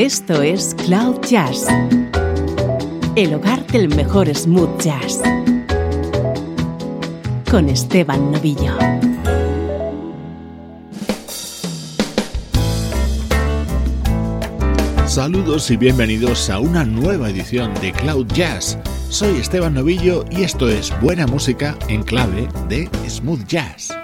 Esto es Cloud Jazz, el hogar del mejor smooth jazz, con Esteban Novillo. Saludos y bienvenidos a una nueva edición de Cloud Jazz. Soy Esteban Novillo y esto es buena música en clave de smooth jazz.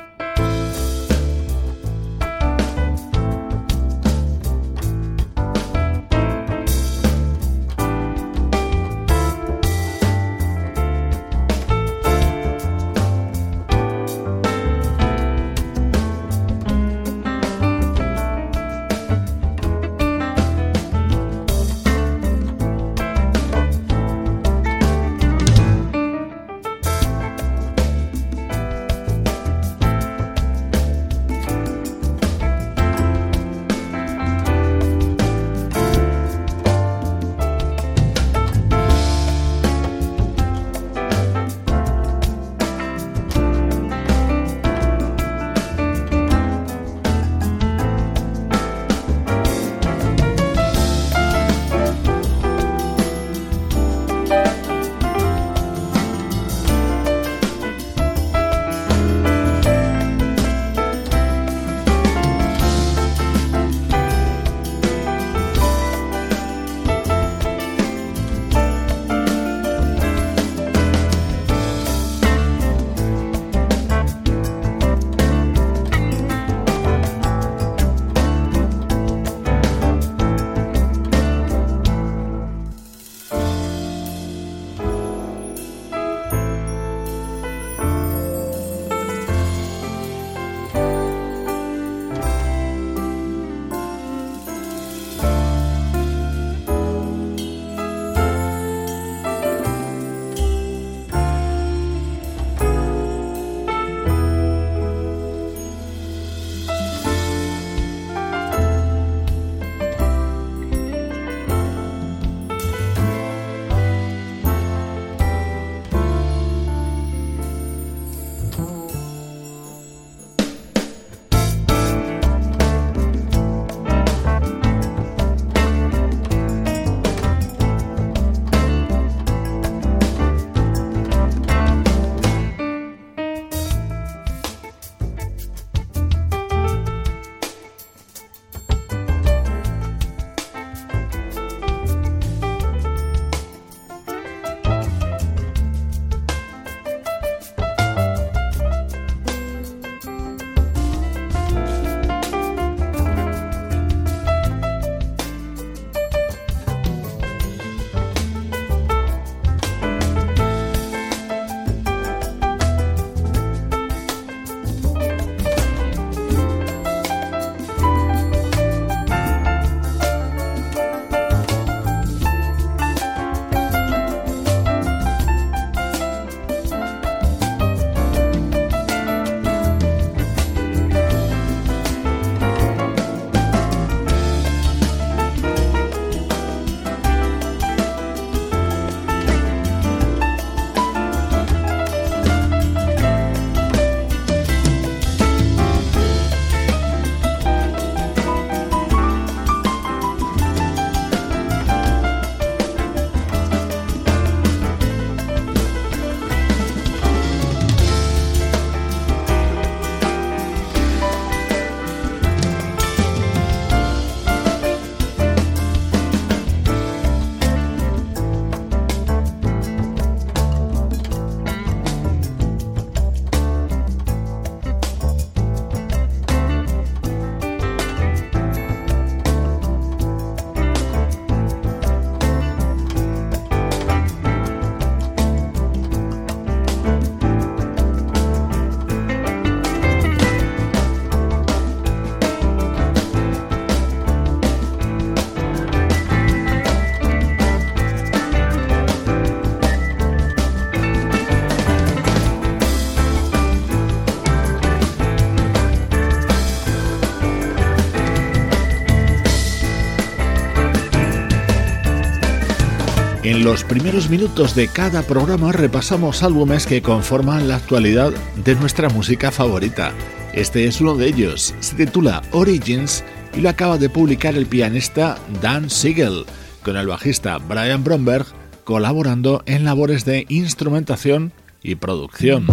Los primeros minutos de cada programa repasamos álbumes que conforman la actualidad de nuestra música favorita. Este es uno de ellos, se titula Origins y lo acaba de publicar el pianista Dan Siegel, con el bajista Brian Bromberg colaborando en labores de instrumentación y producción.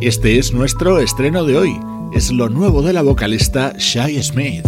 Este es nuestro estreno de hoy. Es lo nuevo de la vocalista Shai Smith.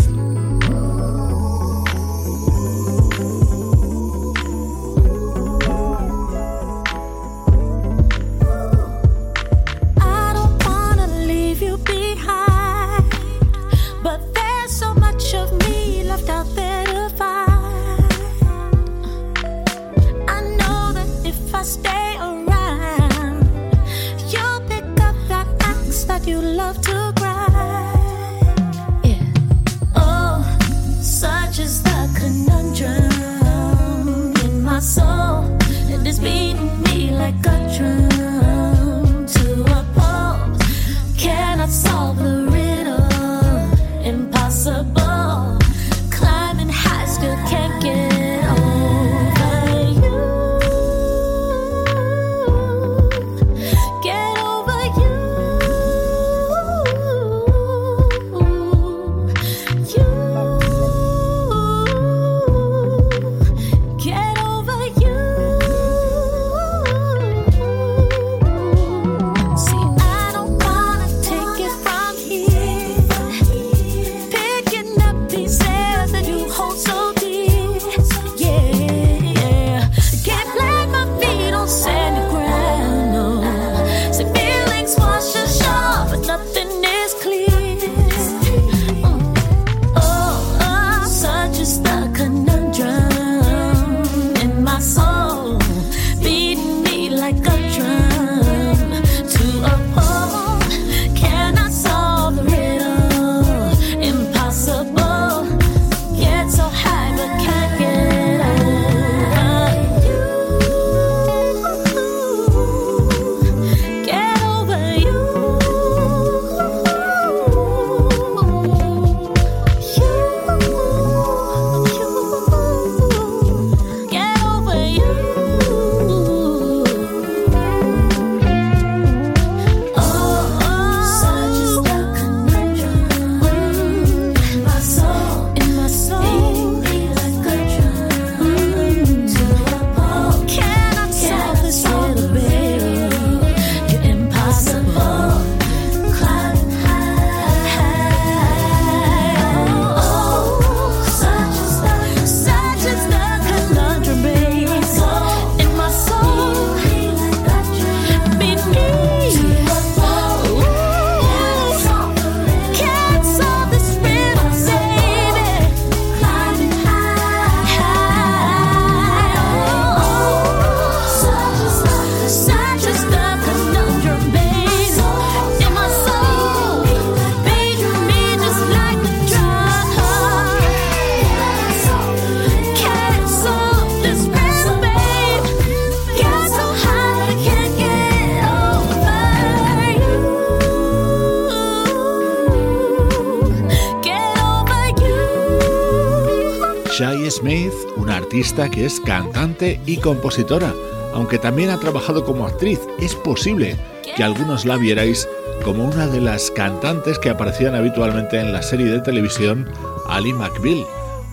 que es cantante y compositora, aunque también ha trabajado como actriz. Es posible que algunos la vierais como una de las cantantes que aparecían habitualmente en la serie de televisión Ali McBeal.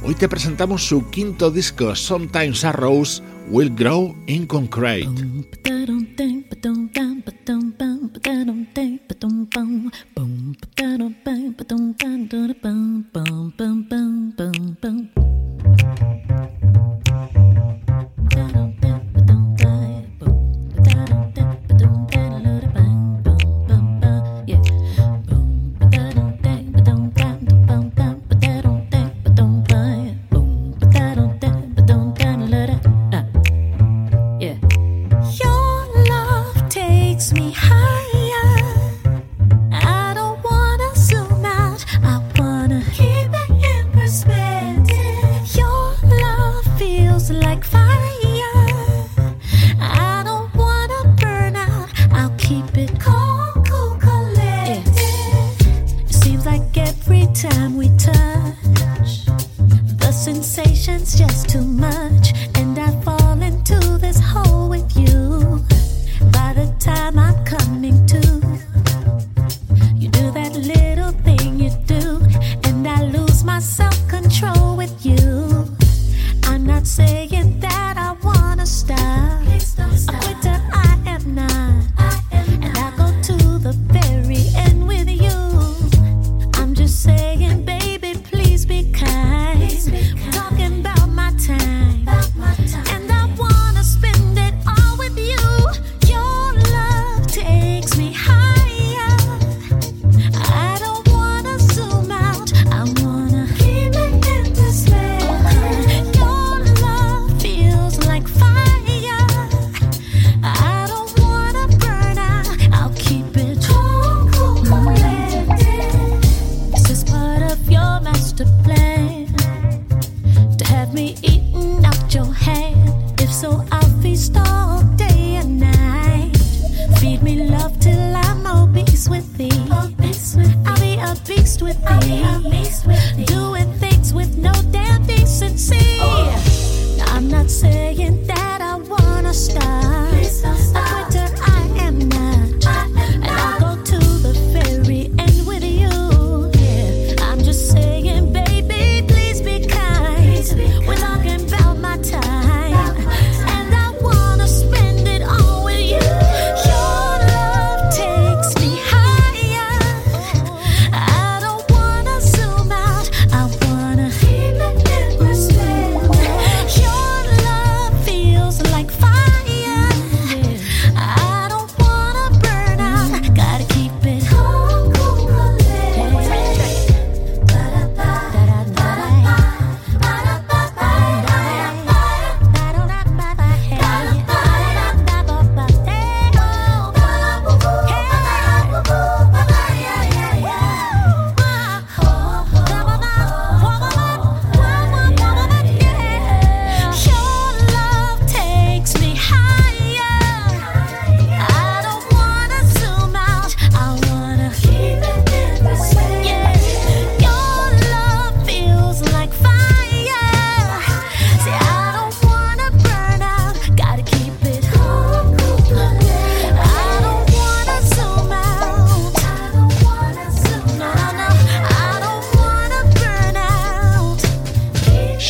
Hoy te presentamos su quinto disco, Sometimes a Rose Will Grow in Concrete.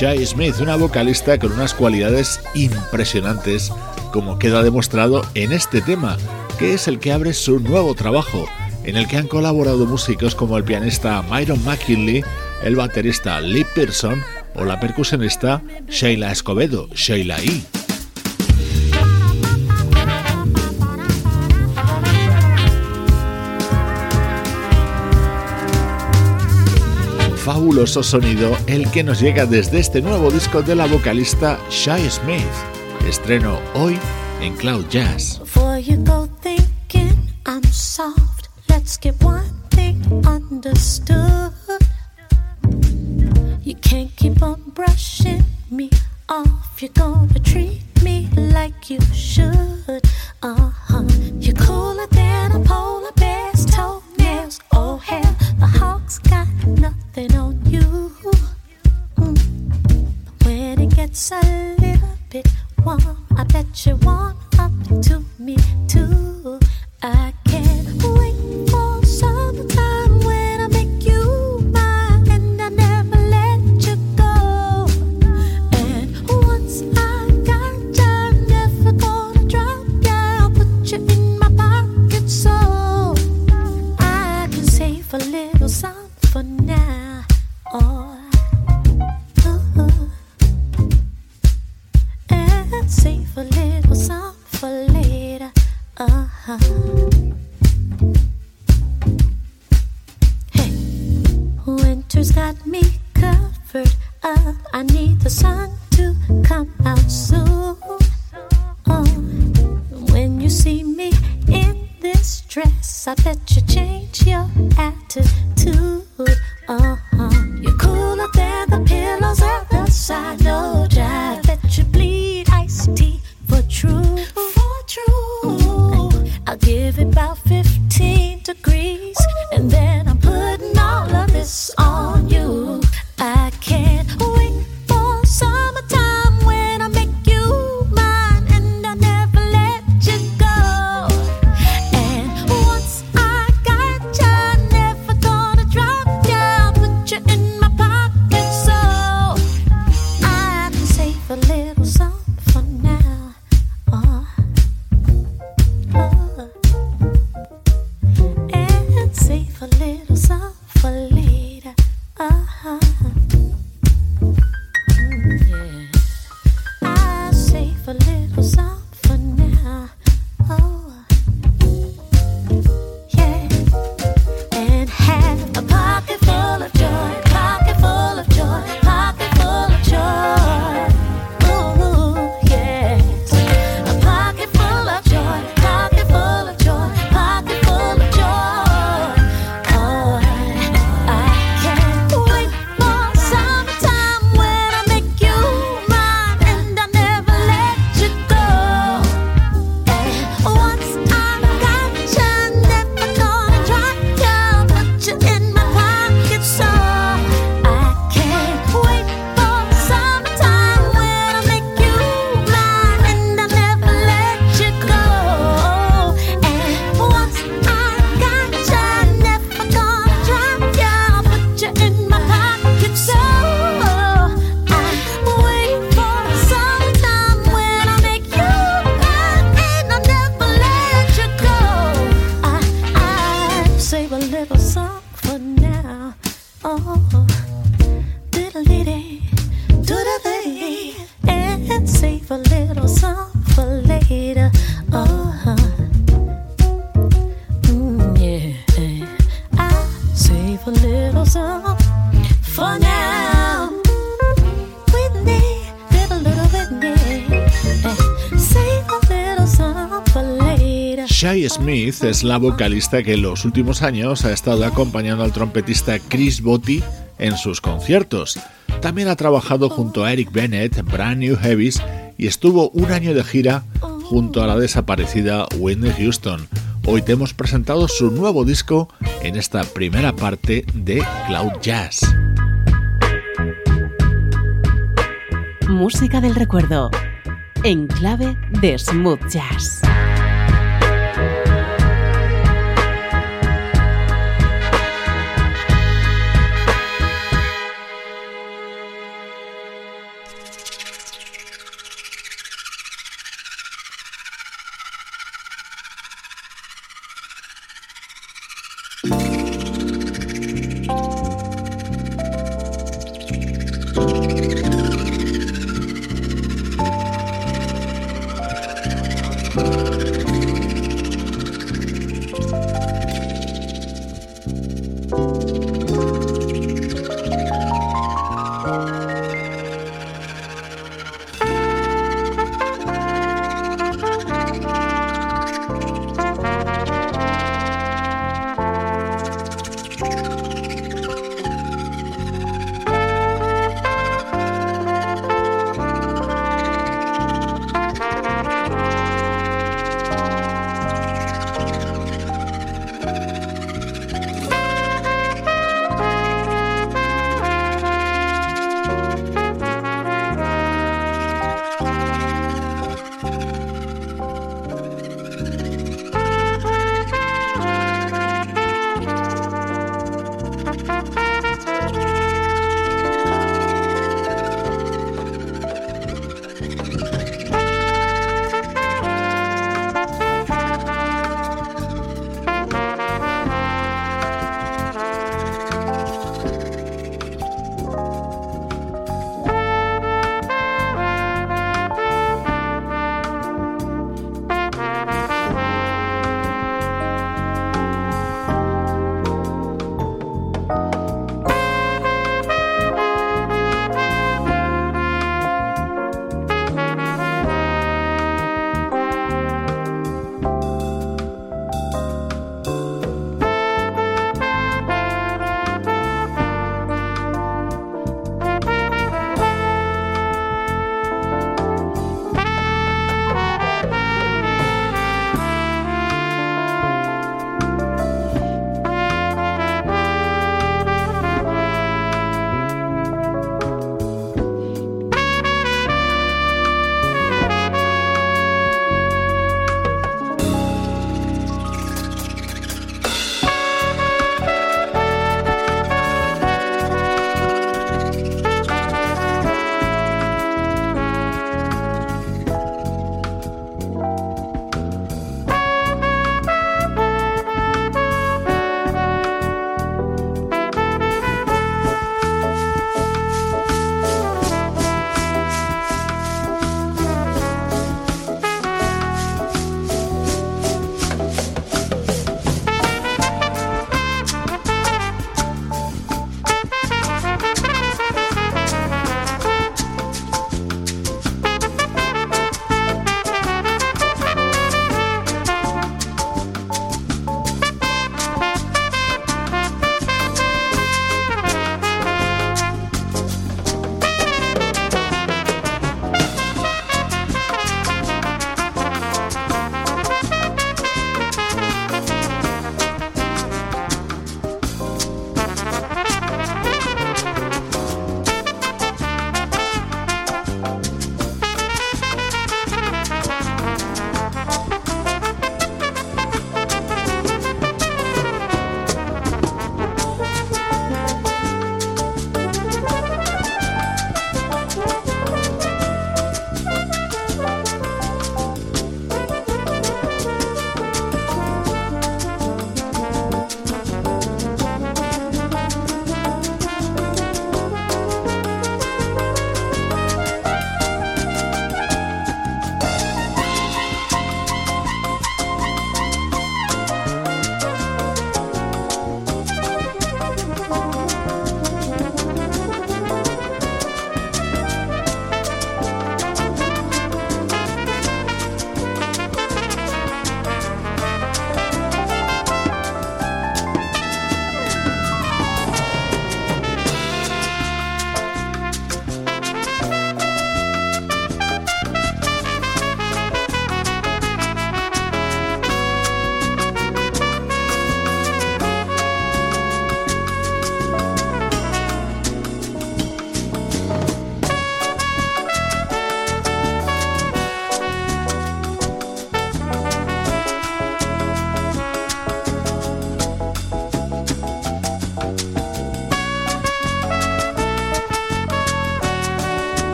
Shai Smith, una vocalista con unas cualidades impresionantes, como queda demostrado en este tema, que es el que abre su nuevo trabajo, en el que han colaborado músicos como el pianista Myron McKinley, el baterista Lee Pearson o la percusionista Sheila Escobedo, Sheila E. sonido el que nos llega desde este nuevo disco de la vocalista Shai Smith. Estreno hoy en Cloud Jazz. off. You're gonna treat me like you should. Uh. 是我 I bet you Es la vocalista que en los últimos años ha estado acompañando al trompetista Chris Botti en sus conciertos. También ha trabajado junto a Eric Bennett, Brand New Heavies y estuvo un año de gira junto a la desaparecida Whitney Houston. Hoy te hemos presentado su nuevo disco en esta primera parte de Cloud Jazz. Música del recuerdo en clave de smooth jazz.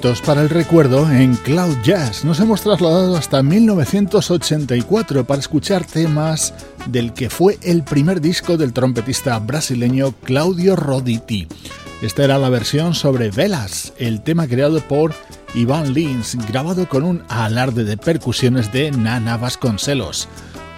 Para el recuerdo en Cloud Jazz. Nos hemos trasladado hasta 1984 para escuchar temas del que fue el primer disco del trompetista brasileño Claudio Roditi. Esta era la versión sobre Velas, el tema creado por Ivan Lins, grabado con un alarde de percusiones de Nana Vasconcelos.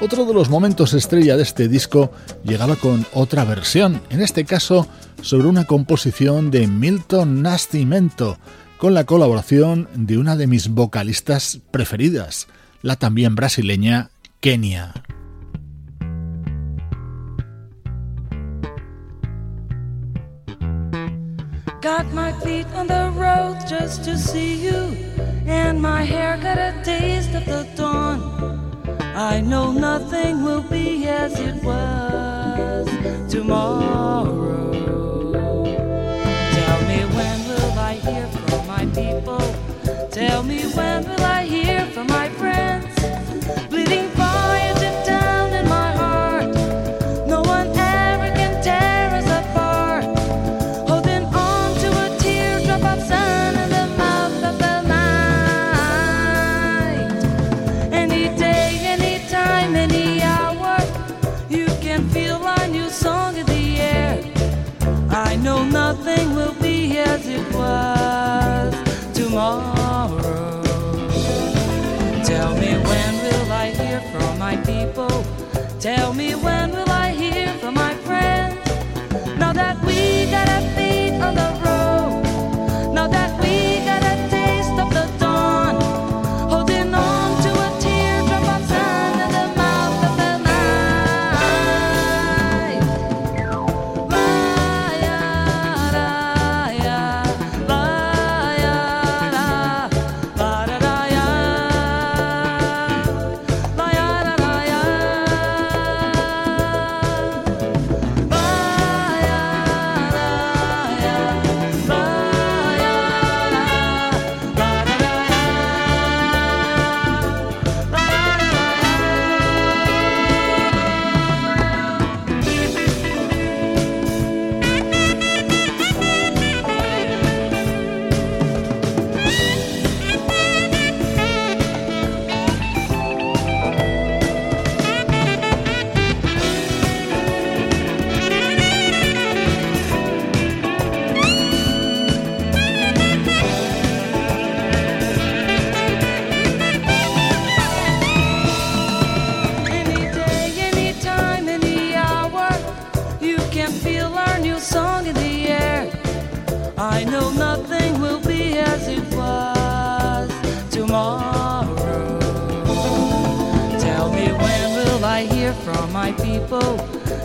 Otro de los momentos estrella de este disco llegaba con otra versión, en este caso sobre una composición de Milton Nascimento, con la colaboración de una de mis vocalistas preferidas, la también brasileña Kenia. Got my feet on the road just to see you, and my hair got a taste of the dawn. I know nothing will be as it was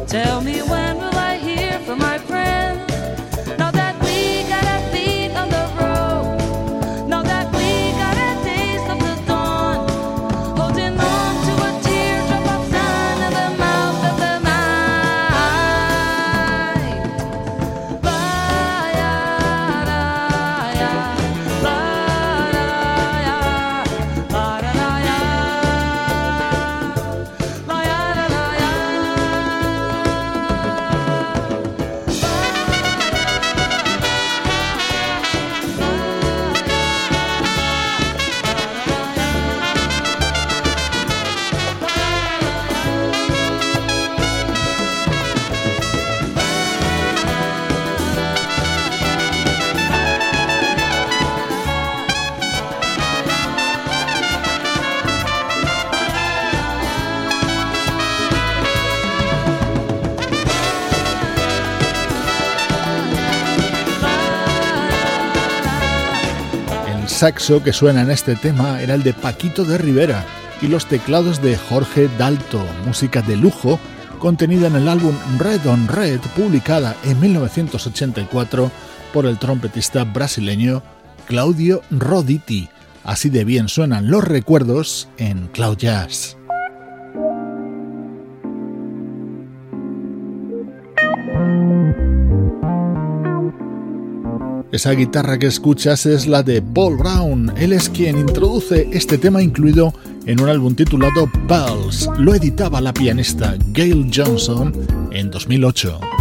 Tell me when saxo que suena en este tema era el de Paquito de Rivera y los teclados de Jorge Dalto, música de lujo contenida en el álbum Red on Red, publicada en 1984 por el trompetista brasileño Claudio Roditi. Así de bien suenan los recuerdos en Cloud Jazz. Esa guitarra que escuchas es la de Paul Brown. Él es quien introduce este tema incluido en un álbum titulado Pulse. Lo editaba la pianista Gail Johnson en 2008.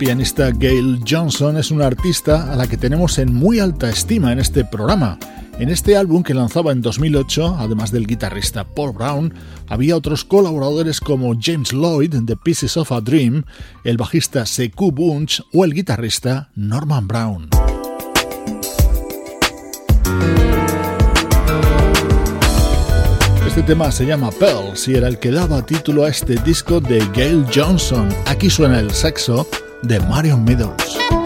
Pianista Gail Johnson es una artista a la que tenemos en muy alta estima en este programa. En este álbum que lanzaba en 2008, además del guitarrista Paul Brown, había otros colaboradores como James Lloyd de Pieces of a Dream, el bajista Sekou Bunch o el guitarrista Norman Brown. Este tema se llama Pearls y era el que daba título a este disco de Gail Johnson. Aquí suena el sexo de Marion Meadows.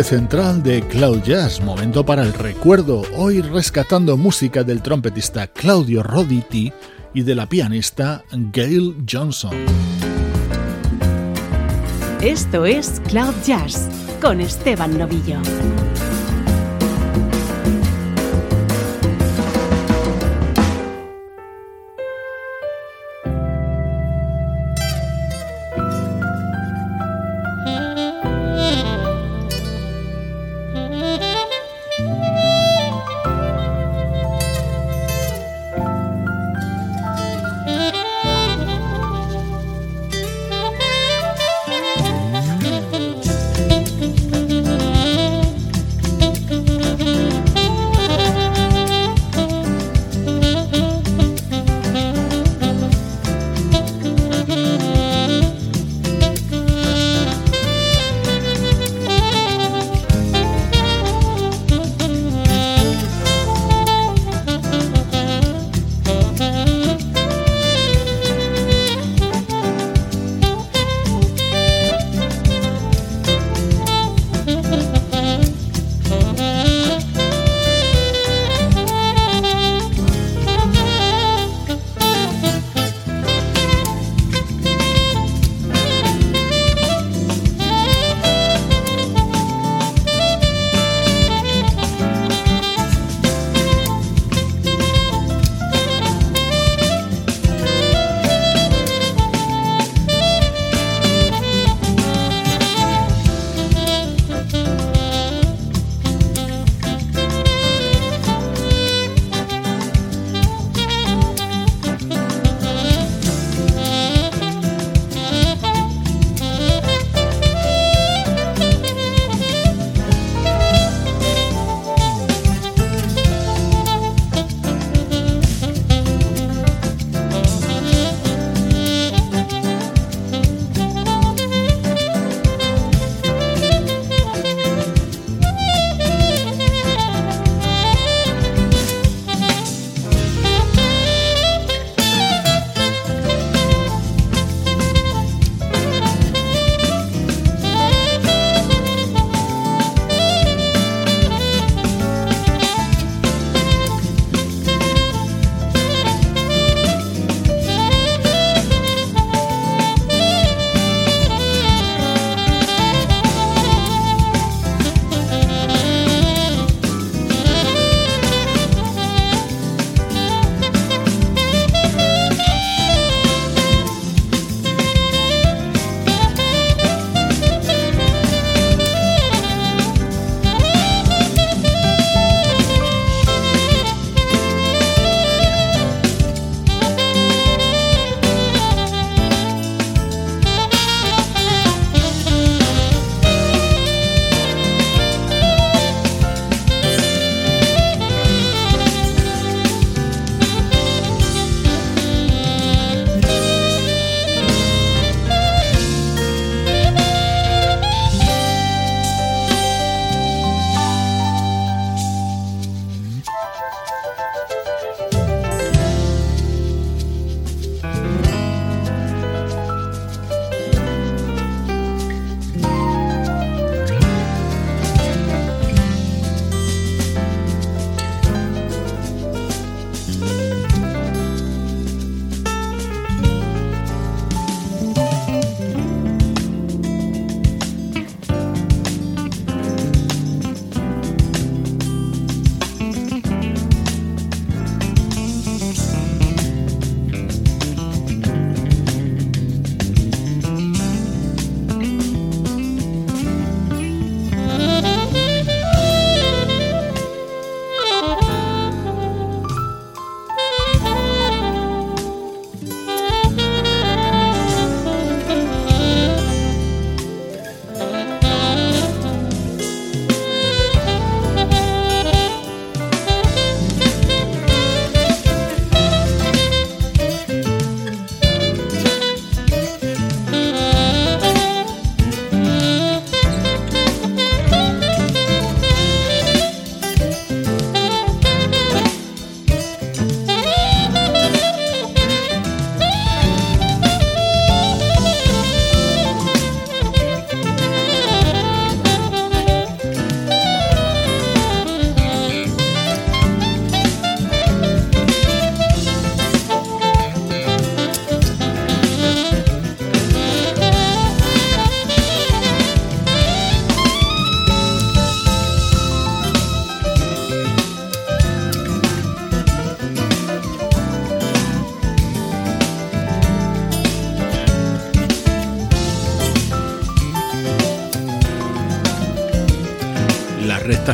Central de Cloud Jazz, momento para el recuerdo, hoy rescatando música del trompetista Claudio Roditi y de la pianista Gail Johnson. Esto es Cloud Jazz con Esteban Novillo.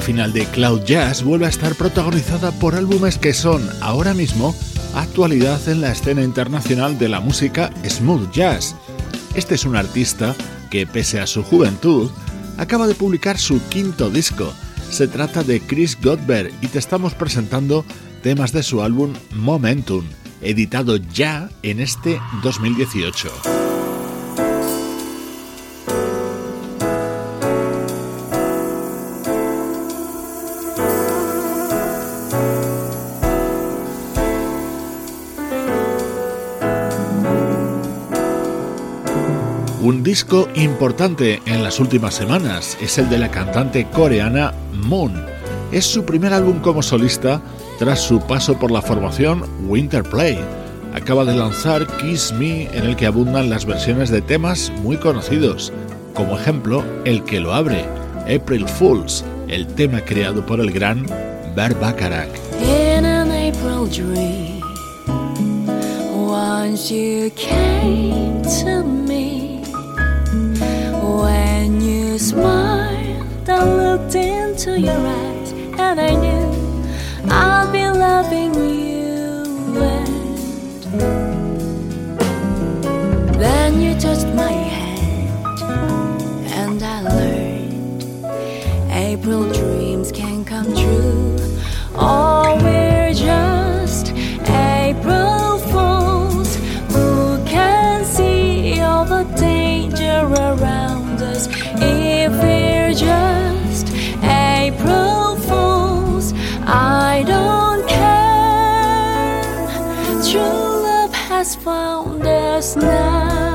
Final de Cloud Jazz vuelve a estar protagonizada por álbumes que son ahora mismo actualidad en la escena internacional de la música smooth jazz. Este es un artista que, pese a su juventud, acaba de publicar su quinto disco. Se trata de Chris Godber y te estamos presentando temas de su álbum Momentum, editado ya en este 2018. Disco importante en las últimas semanas es el de la cantante coreana Moon. Es su primer álbum como solista tras su paso por la formación Winterplay. Acaba de lanzar Kiss Me en el que abundan las versiones de temas muy conocidos, como ejemplo el que lo abre, April Fools, el tema creado por el gran Bert Bacharach. Smiled, I looked into your eyes, and I knew I'll be loving you. And then you touched my True love has found us now.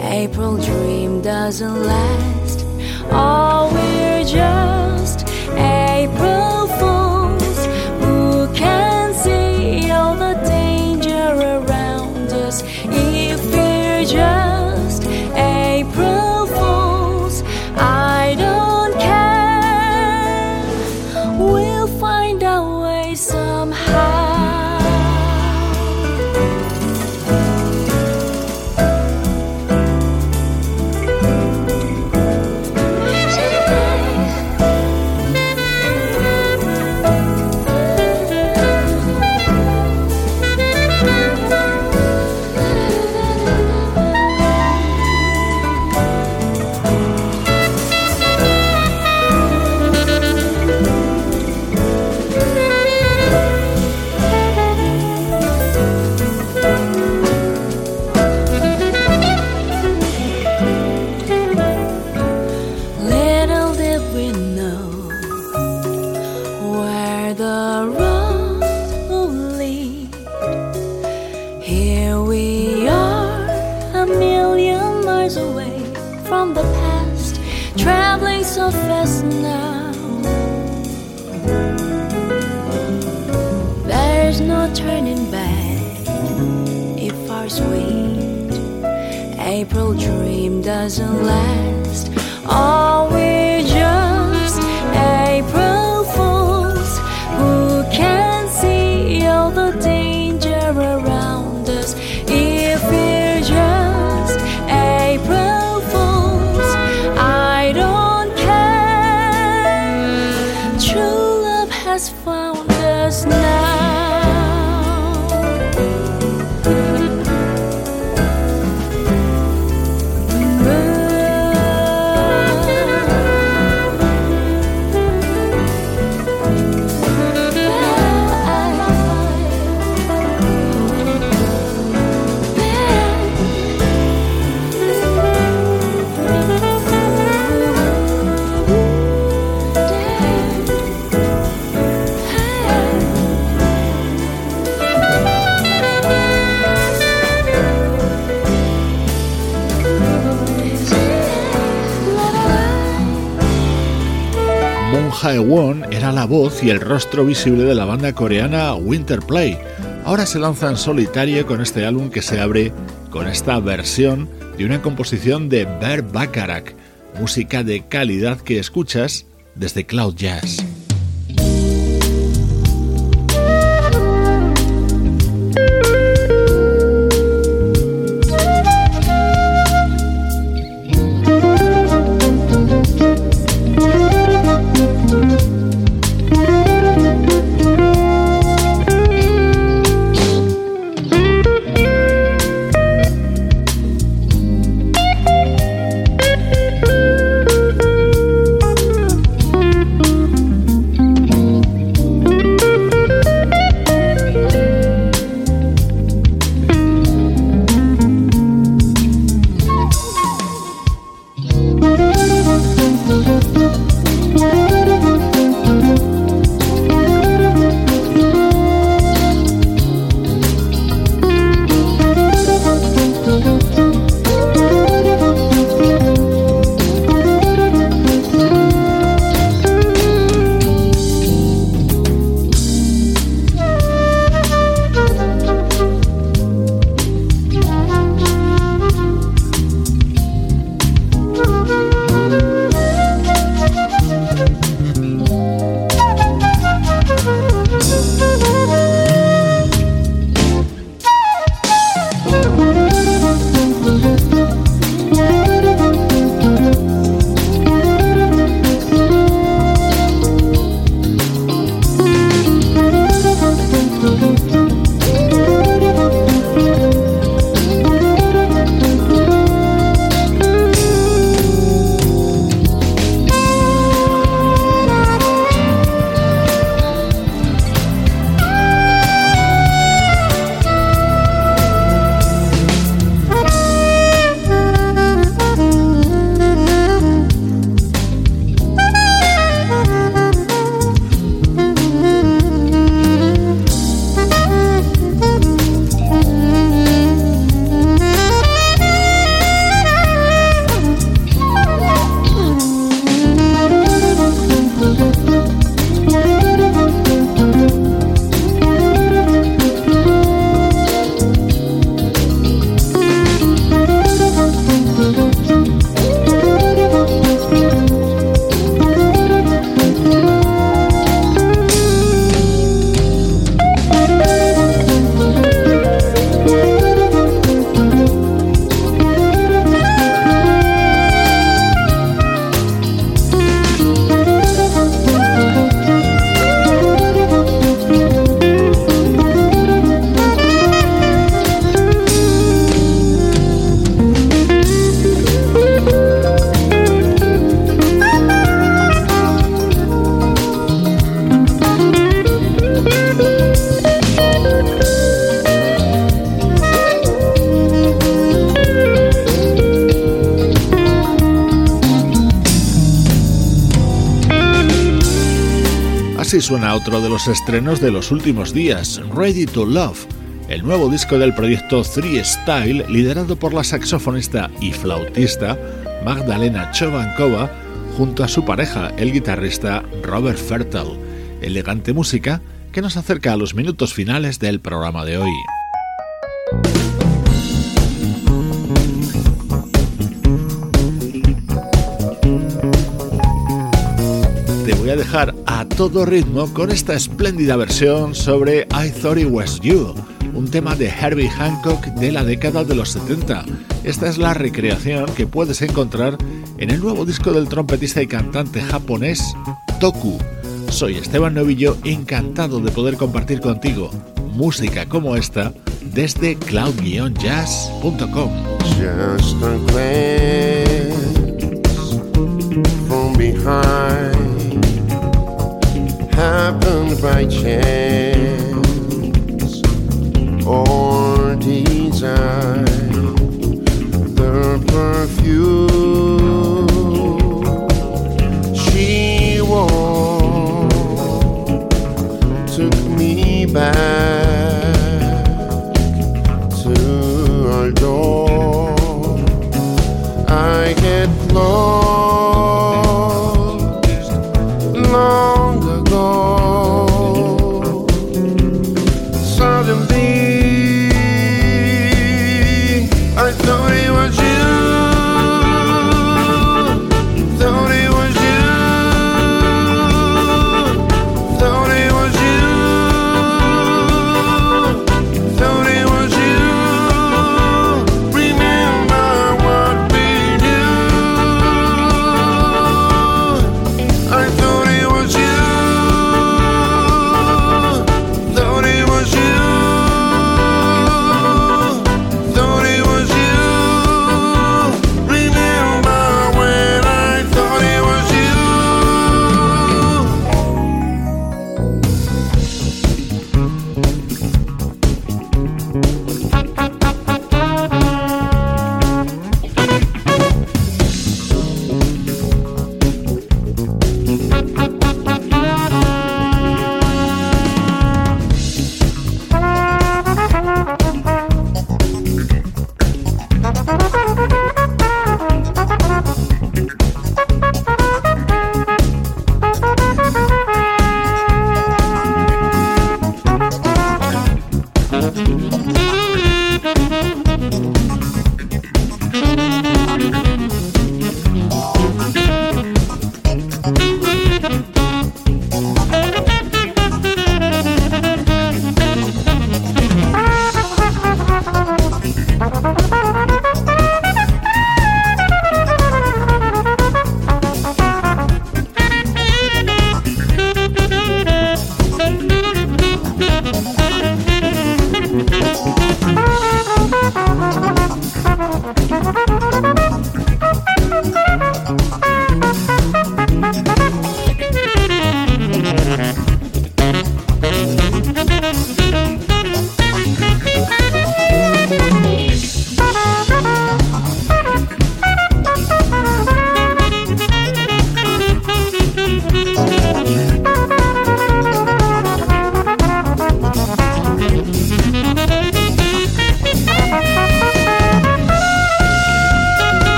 April dream doesn't last. Y el rostro visible de la banda coreana Winterplay. Ahora se lanza en solitario con este álbum que se abre con esta versión de una composición de Ber Bacharach, música de calidad que escuchas desde Cloud Jazz. Suena otro de los estrenos de los últimos días, Ready to Love, el nuevo disco del proyecto Three Style, liderado por la saxofonista y flautista Magdalena Chovankova, junto a su pareja, el guitarrista Robert Fertel. Elegante música que nos acerca a los minutos finales del programa de hoy. Dejar a todo ritmo con esta espléndida versión sobre I Thought It Was You, un tema de Herbie Hancock de la década de los 70. Esta es la recreación que puedes encontrar en el nuevo disco del trompetista y cantante japonés Toku. Soy Esteban Novillo, encantado de poder compartir contigo música como esta desde cloud-jazz.com. happened by chance or design. The perfume she wore took me back to our door. I get lost.